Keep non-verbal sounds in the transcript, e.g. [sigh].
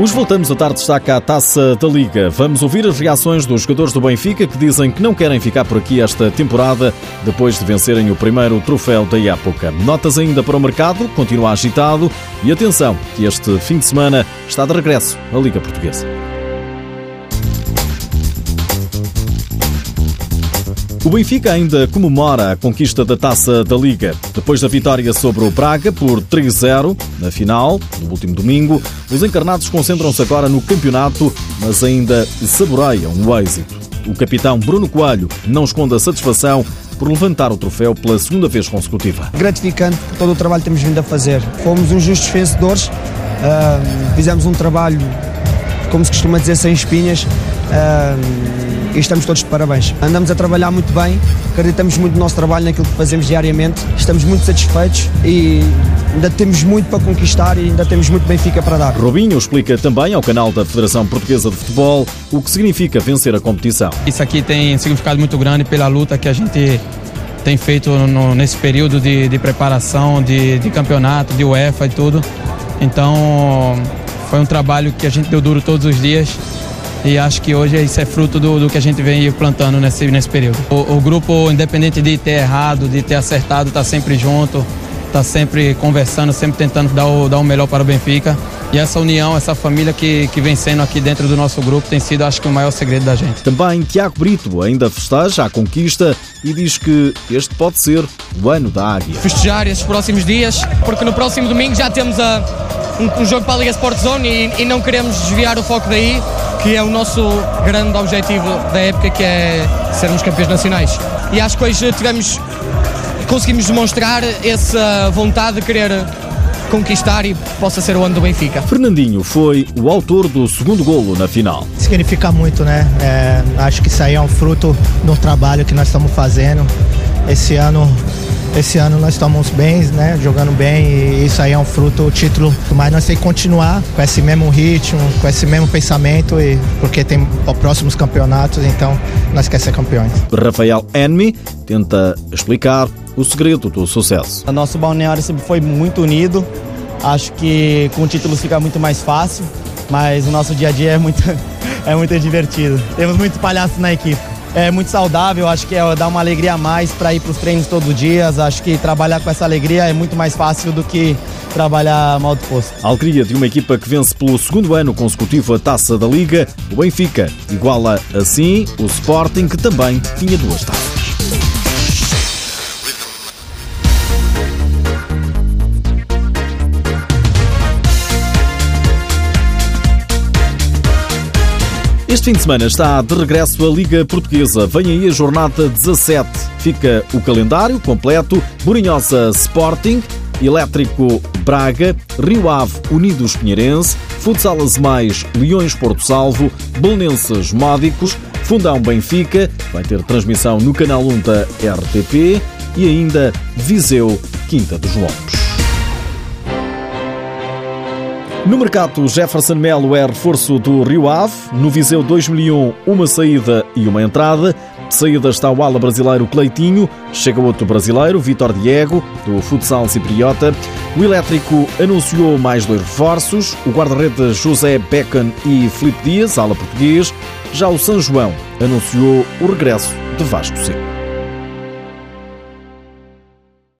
Os voltamos a tarde destaca a taça da Liga. Vamos ouvir as reações dos jogadores do Benfica que dizem que não querem ficar por aqui esta temporada depois de vencerem o primeiro troféu da época. Notas ainda para o mercado, continua agitado e atenção que este fim de semana está de regresso à Liga Portuguesa. O Benfica ainda comemora a conquista da taça da Liga. Depois da vitória sobre o Braga por 3-0 na final, no último domingo, os encarnados concentram-se agora no campeonato, mas ainda saboreiam o êxito. O capitão Bruno Coelho não esconde a satisfação por levantar o troféu pela segunda vez consecutiva. Gratificante por todo o trabalho que temos vindo a fazer. Fomos uns justos vencedores, uh, fizemos um trabalho, como se costuma dizer, sem espinhas. Uh, e estamos todos de parabéns. Andamos a trabalhar muito bem, acreditamos muito no nosso trabalho, naquilo que fazemos diariamente, estamos muito satisfeitos e ainda temos muito para conquistar e ainda temos muito Benfica para dar. Robinho explica também ao canal da Federação Portuguesa de Futebol o que significa vencer a competição. Isso aqui tem significado muito grande pela luta que a gente tem feito no, nesse período de, de preparação, de, de campeonato, de UEFA e tudo. Então foi um trabalho que a gente deu duro todos os dias e acho que hoje isso é fruto do, do que a gente vem plantando nesse, nesse período. O, o grupo, independente de ter errado, de ter acertado, está sempre junto, está sempre conversando, sempre tentando dar o, dar o melhor para o Benfica. E essa união, essa família que, que vem sendo aqui dentro do nosso grupo tem sido, acho que, o maior segredo da gente. Também Tiago Brito ainda festeja a conquista e diz que este pode ser o ano da Águia. Festejar esses próximos dias, porque no próximo domingo já temos a, um, um jogo para a Liga Sport Zone e, e não queremos desviar o foco daí que é o nosso grande objetivo da época, que é sermos campeões nacionais. E acho que hoje tivemos, conseguimos demonstrar essa vontade de querer conquistar e possa ser o ano do Benfica. Fernandinho foi o autor do segundo golo na final. Significa muito, né? É, acho que isso aí é um fruto do trabalho que nós estamos fazendo. Esse ano esse ano nós estamos bem, né? Jogando bem e isso aí é um fruto, o título. Mas nós temos que continuar com esse mesmo ritmo, com esse mesmo pensamento, e porque tem próximos campeonatos, então nós queremos ser campeões. Rafael Enmi tenta explicar o segredo do sucesso. O nosso balneário sempre foi muito unido. Acho que com títulos fica muito mais fácil, mas o nosso dia a dia é muito, [laughs] é muito divertido. Temos muito palhaço na equipe é muito saudável, acho que é dar uma alegria a mais para ir para os treinos todos os dias. Acho que trabalhar com essa alegria é muito mais fácil do que trabalhar mal disposto. A alegria de uma equipa que vence pelo segundo ano consecutivo a taça da Liga, o Benfica iguala assim o Sporting, que também tinha duas taças. Este fim de semana está de regresso a Liga Portuguesa. Vem aí a jornada 17. Fica o calendário completo: Borinhosa Sporting, Elétrico Braga, Rio Ave Unidos Pinheirense, Futsal Mais Leões Porto Salvo, Belenenses Módicos, Fundão Benfica, vai ter transmissão no canal 1 da RTP e ainda Viseu Quinta dos Lombos. No mercado, Jefferson Melo é reforço do Rio Ave. No Viseu 2001, uma saída e uma entrada. De saída está o ala brasileiro Cleitinho. Chega outro brasileiro, Vitor Diego, do futsal cipriota. O Elétrico anunciou mais dois reforços. O guarda-redes José Beckham e Felipe Dias, ala português. Já o São João anunciou o regresso de Vasco Seco.